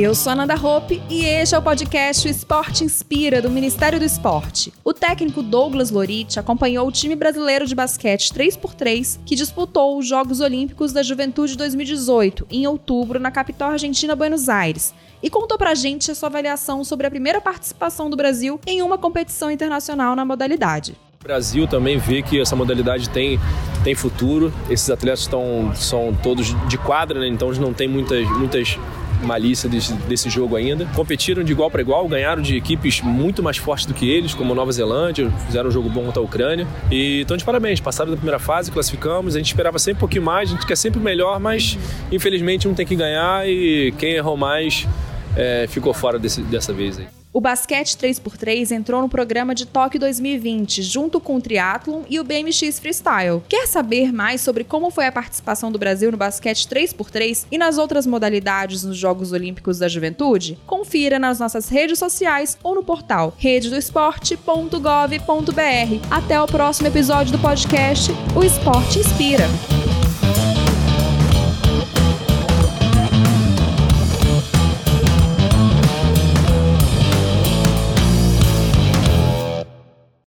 Eu sou Nanda Hope e este é o podcast Esporte Inspira do Ministério do Esporte. O técnico Douglas Lorite acompanhou o time brasileiro de basquete 3x3 que disputou os Jogos Olímpicos da Juventude 2018 em outubro na capital argentina Buenos Aires e contou pra gente a sua avaliação sobre a primeira participação do Brasil em uma competição internacional na modalidade. O Brasil também vê que essa modalidade tem, tem futuro. Esses atletas estão, são todos de quadra, né? então eles não têm muitas, muitas malícia desse, desse jogo ainda. Competiram de igual para igual, ganharam de equipes muito mais fortes do que eles, como Nova Zelândia, fizeram um jogo bom contra a Ucrânia. E então de parabéns, passaram da primeira fase, classificamos. A gente esperava sempre um pouquinho mais, a gente quer sempre melhor, mas infelizmente um tem que ganhar e quem errou mais é, ficou fora desse, dessa vez aí. O basquete 3x3 entrou no programa de Tóquio 2020, junto com o triatlon e o BMX Freestyle. Quer saber mais sobre como foi a participação do Brasil no basquete 3x3 e nas outras modalidades nos Jogos Olímpicos da Juventude? Confira nas nossas redes sociais ou no portal rededoesporte.gov.br. Até o próximo episódio do podcast O Esporte Inspira.